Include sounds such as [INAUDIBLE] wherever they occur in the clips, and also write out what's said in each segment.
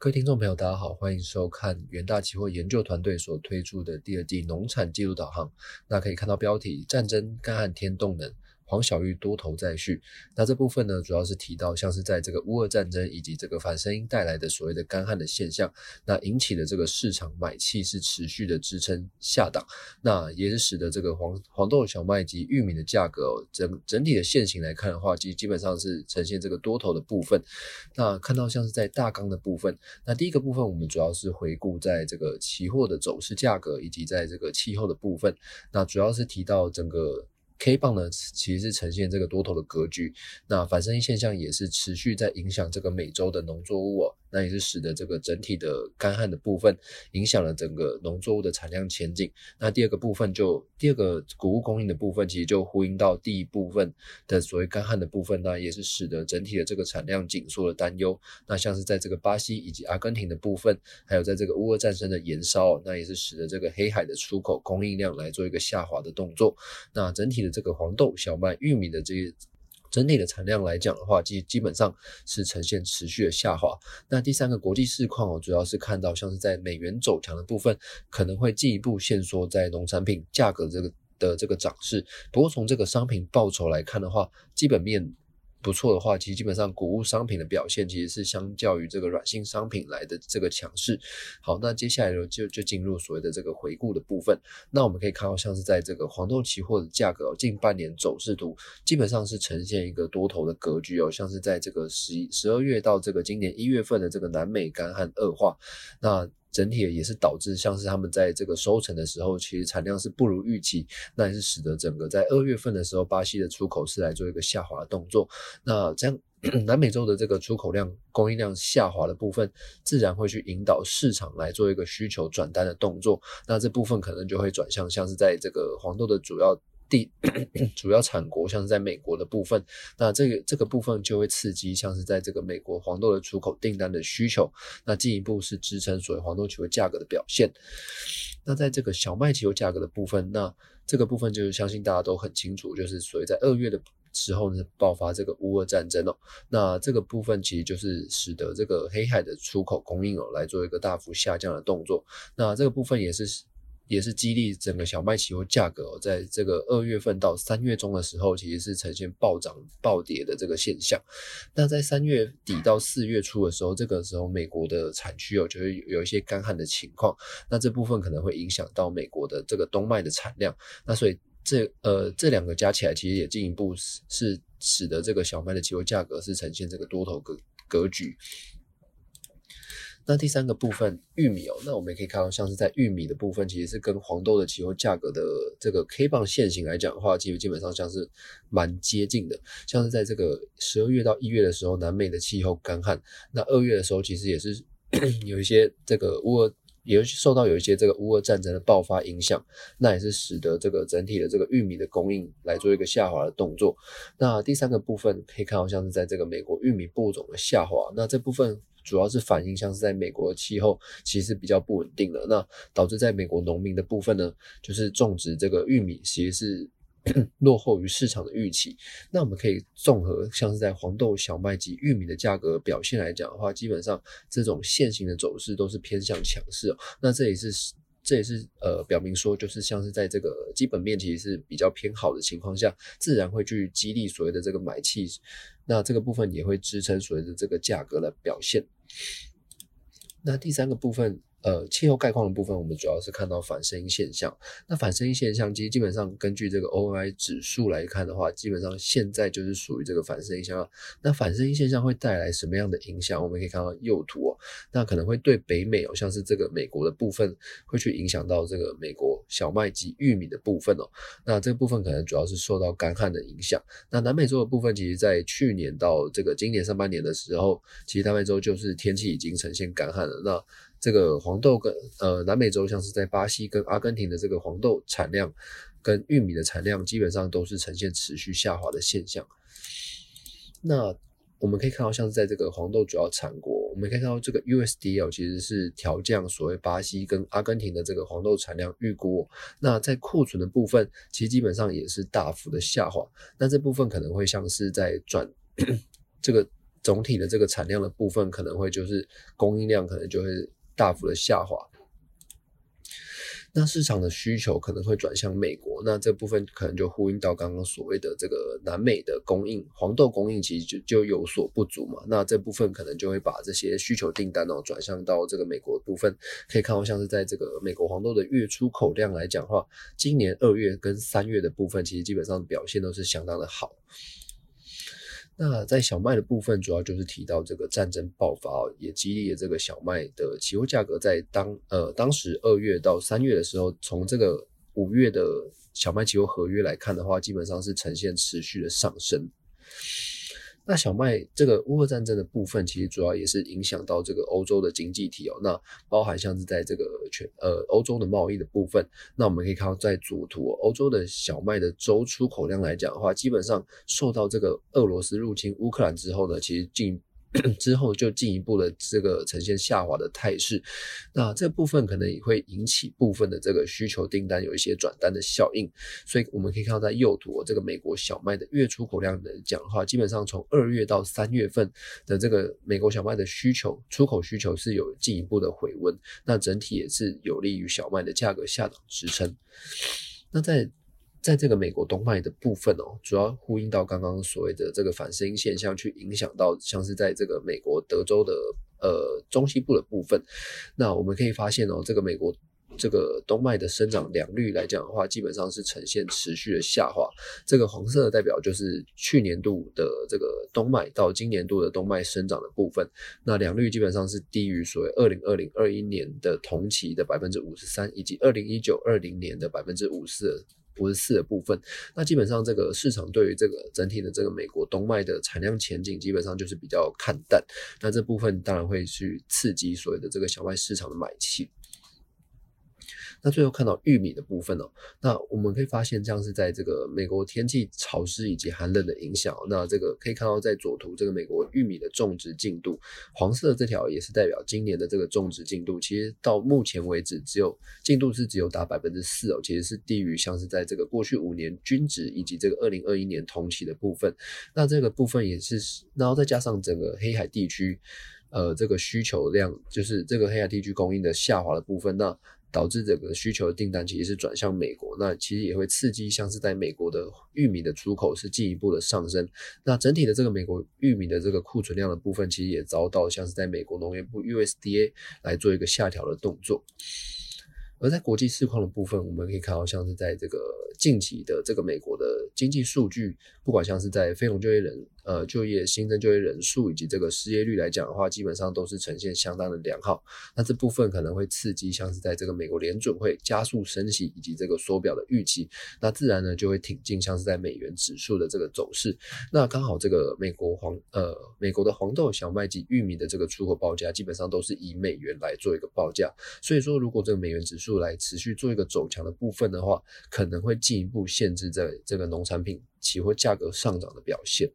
各位听众朋友，大家好，欢迎收看元大期货研究团队所推出的第二季农产记录导航。那可以看到标题：战争、干旱、天动能。黄小玉多头再续，那这部分呢，主要是提到像是在这个乌俄战争以及这个反声音带来的所谓的干旱的现象，那引起的这个市场买气是持续的支撑下档，那也是使得这个黄黄豆、小麦及玉米的价格整整体的线型来看的话，基基本上是呈现这个多头的部分。那看到像是在大纲的部分，那第一个部分我们主要是回顾在这个期货的走势价格以及在这个气候的部分，那主要是提到整个。K 棒呢，其实是呈现这个多头的格局，那反声音现象也是持续在影响这个美洲的农作物。那也是使得这个整体的干旱的部分影响了整个农作物的产量前景。那第二个部分就第二个谷物供应的部分，其实就呼应到第一部分的所谓干旱的部分，那也是使得整体的这个产量紧缩的担忧。那像是在这个巴西以及阿根廷的部分，还有在这个乌俄战争的延烧，那也是使得这个黑海的出口供应量来做一个下滑的动作。那整体的这个黄豆、小麦、玉米的这些。整体的产量来讲的话，基基本上是呈现持续的下滑。那第三个国际市况哦，主要是看到像是在美元走强的部分，可能会进一步限缩在农产品价格这个的这个涨势。不过从这个商品报酬来看的话，基本面。不错的话，其实基本上谷物商品的表现其实是相较于这个软性商品来的这个强势。好，那接下来呢就就进入所谓的这个回顾的部分。那我们可以看到，像是在这个黄豆期货的价格近半年走势图，基本上是呈现一个多头的格局哦。像是在这个十一十二月到这个今年一月份的这个南美干旱恶化，那。整体也是导致像是他们在这个收成的时候，其实产量是不如预期，那也是使得整个在二月份的时候，巴西的出口是来做一个下滑的动作。那这样 [CLEARS THROAT] 南美洲的这个出口量供应量下滑的部分，自然会去引导市场来做一个需求转单的动作。那这部分可能就会转向像是在这个黄豆的主要。地主要产国像是在美国的部分，那这个这个部分就会刺激像是在这个美国黄豆的出口订单的需求，那进一步是支撑所谓黄豆期货价格的表现。那在这个小麦期货价格的部分，那这个部分就是相信大家都很清楚，就是所谓在二月的时候呢爆发这个乌俄战争哦，那这个部分其实就是使得这个黑海的出口供应哦来做一个大幅下降的动作，那这个部分也是。也是激励整个小麦期货价格，在这个二月份到三月中的时候，其实是呈现暴涨暴跌的这个现象。那在三月底到四月初的时候，这个时候美国的产区哦就会有一些干旱的情况，那这部分可能会影响到美国的这个冬麦的产量。那所以这呃这两个加起来，其实也进一步是使得这个小麦的期货价格是呈现这个多头格格局。那第三个部分，玉米哦，那我们也可以看到，像是在玉米的部分，其实是跟黄豆的期货价格的这个 K 棒线型来讲的话，基基本上像是蛮接近的。像是在这个十二月到一月的时候，南美的气候干旱，那二月的时候，其实也是 [CLEARS THROAT] 有一些这个乌俄，也受到有一些这个乌俄战争的爆发影响，那也是使得这个整体的这个玉米的供应来做一个下滑的动作。那第三个部分可以看到，像是在这个美国玉米播种的下滑，那这部分。主要是反映像是在美国的气候其实比较不稳定的，那导致在美国农民的部分呢，就是种植这个玉米其实是 [CLEARS THROAT] 落后于市场的预期。那我们可以综合像是在黄豆、小麦及玉米的价格表现来讲的话，基本上这种现行的走势都是偏向强势哦。那这也是这也是呃表明说，就是像是在这个基本面其实是比较偏好的情况下，自然会去激励所谓的这个买气。那这个部分也会支撑所谓的这个价格的表现。那第三个部分。呃，气候概况的部分，我们主要是看到反声音现象。那反声音现象，其实基本上根据这个 OI 指数来看的话，基本上现在就是属于这个反声音现象。那反声音现象会带来什么样的影响？我们可以看到右图哦，那可能会对北美哦，像是这个美国的部分，会去影响到这个美国小麦及玉米的部分哦。那这个部分可能主要是受到干旱的影响。那南美洲的部分，其实在去年到这个今年上半年的时候，其实南美洲就是天气已经呈现干旱了。那这个黄豆跟呃南美洲像是在巴西跟阿根廷的这个黄豆产量跟玉米的产量基本上都是呈现持续下滑的现象。那我们可以看到，像是在这个黄豆主要产国，我们可以看到这个 USDL 其实是调降所谓巴西跟阿根廷的这个黄豆产量预估。那在库存的部分，其实基本上也是大幅的下滑。那这部分可能会像是在转 [COUGHS] 这个。总体的这个产量的部分可能会就是供应量可能就会大幅的下滑。那市场的需求可能会转向美国，那这部分可能就呼应到刚刚所谓的这个南美的供应，黄豆供应其实就就有所不足嘛。那这部分可能就会把这些需求订单哦转向到这个美国部分。可以看到，像是在这个美国黄豆的月出口量来讲的话，今年二月跟三月的部分，其实基本上表现都是相当的好。那在小麦的部分，主要就是提到这个战争爆发，也激励了这个小麦的期货价格在当呃当时二月到三月的时候，从这个五月的小麦期货合约来看的话，基本上是呈现持续的上升。那小麦这个乌俄战争的部分，其实主要也是影响到这个欧洲的经济体哦。那包含像是在这个全呃欧洲的贸易的部分，那我们可以看到在主图欧洲的小麦的周出口量来讲的话，基本上受到这个俄罗斯入侵乌克兰之后呢，其实进。之后就进一步的这个呈现下滑的态势，那这部分可能也会引起部分的这个需求订单有一些转单的效应，所以我们可以看到在右图这个美国小麦的月出口量的讲话，基本上从二月到三月份的这个美国小麦的需求出口需求是有进一步的回温，那整体也是有利于小麦的价格下档支撑。那在在这个美国冬麦的部分哦，主要呼应到刚刚所谓的这个反声音现象，去影响到像是在这个美国德州的呃中西部的部分。那我们可以发现哦，这个美国这个冬麦的生长良率来讲的话，基本上是呈现持续的下滑。这个黄色的代表就是去年度的这个冬麦到今年度的冬麦生长的部分。那良率基本上是低于所谓二零二零二一年的同期的百分之五十三，以及二零一九二零年的百分之五十。五十四的部分，那基本上这个市场对于这个整体的这个美国冬麦的产量前景，基本上就是比较看淡。那这部分当然会去刺激所有的这个小麦市场的买气。那最后看到玉米的部分哦，那我们可以发现，这样是在这个美国天气潮湿以及寒冷的影响。那这个可以看到，在左图这个美国玉米的种植进度，黄色的这条也是代表今年的这个种植进度。其实到目前为止，只有进度是只有达百分之四哦，其实是低于像是在这个过去五年均值以及这个二零二一年同期的部分。那这个部分也是，然后再加上整个黑海地区，呃，这个需求量就是这个黑海地区供应的下滑的部分，那。导致整个需求的订单其实是转向美国，那其实也会刺激像是在美国的玉米的出口是进一步的上升。那整体的这个美国玉米的这个库存量的部分，其实也遭到像是在美国农业部 USDA 来做一个下调的动作。而在国际市况的部分，我们可以看到像是在这个近期的这个美国的经济数据，不管像是在非农就业人。呃，就业新增就业人数以及这个失业率来讲的话，基本上都是呈现相当的良好。那这部分可能会刺激，像是在这个美国联准会加速升息以及这个缩表的预期，那自然呢就会挺进像是在美元指数的这个走势。那刚好这个美国黄呃美国的黄豆、小麦及玉米的这个出口报价，基本上都是以美元来做一个报价。所以说，如果这个美元指数来持续做一个走强的部分的话，可能会进一步限制在这个农产品期货价格上涨的表现。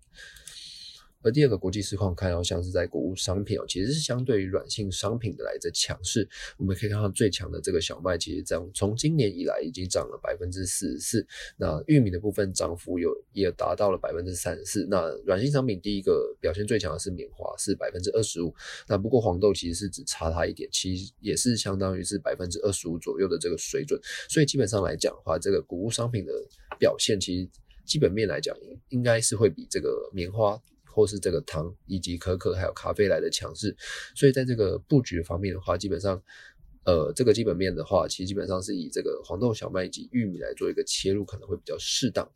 而第二个国际市况看到像是在谷物商品哦，其实是相对于软性商品的来着强势。我们可以看到最强的这个小麦，其实涨从今年以来已经涨了百分之四十四。那玉米的部分涨幅有也达到了百分之三十四。那软性商品第一个表现最强的是棉花，是百分之二十五。那不过黄豆其实是只差它一点，其实也是相当于是百分之二十五左右的这个水准。所以基本上来讲的话，这个谷物商品的表现其实基本面来讲，应该是会比这个棉花。或是这个糖以及可可还有咖啡来的强势，所以在这个布局方面的话，基本上，呃，这个基本面的话，其实基本上是以这个黄豆、小麦以及玉米来做一个切入，可能会比较适当。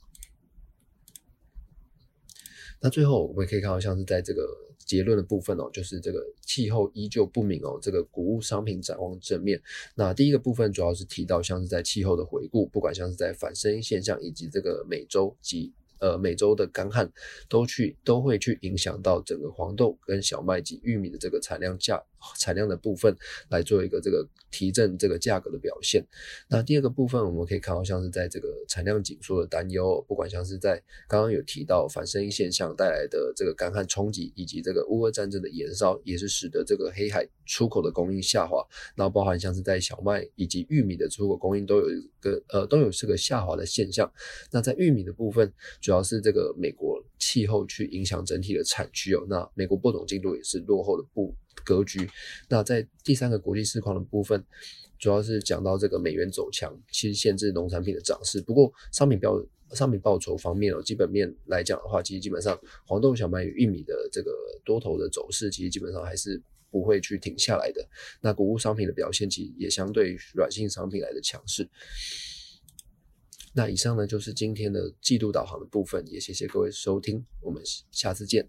那最后我们可以看到，像是在这个结论的部分哦，就是这个气候依旧不明哦，这个谷物商品展望正面。那第一个部分主要是提到像是在气候的回顾，不管像是在反声音现象以及这个美洲及。呃，美洲的干旱都去都会去影响到整个黄豆跟小麦及玉米的这个产量价产量的部分，来做一个这个提振这个价格的表现。那第二个部分，我们可以看到像是在这个产量紧缩的担忧，不管像是在刚刚有提到反声音现象带来的这个干旱冲击，以及这个乌俄战争的延烧，也是使得这个黑海出口的供应下滑。然后包含像是在小麦以及玉米的出口供应都有一个呃都有这个下滑的现象。那在玉米的部分。主要是这个美国气候去影响整体的产区哦。那美国播种进度也是落后的不格局。那在第三个国际市况的部分，主要是讲到这个美元走强，其实限制农产品的涨势。不过商品标商品报酬方面哦，基本面来讲的话，其实基本上黄豆、小麦与玉米的这个多头的走势，其实基本上还是不会去停下来的。那谷物商品的表现，其实也相对软性商品来的强势。那以上呢就是今天的季度导航的部分，也谢谢各位收听，我们下次见。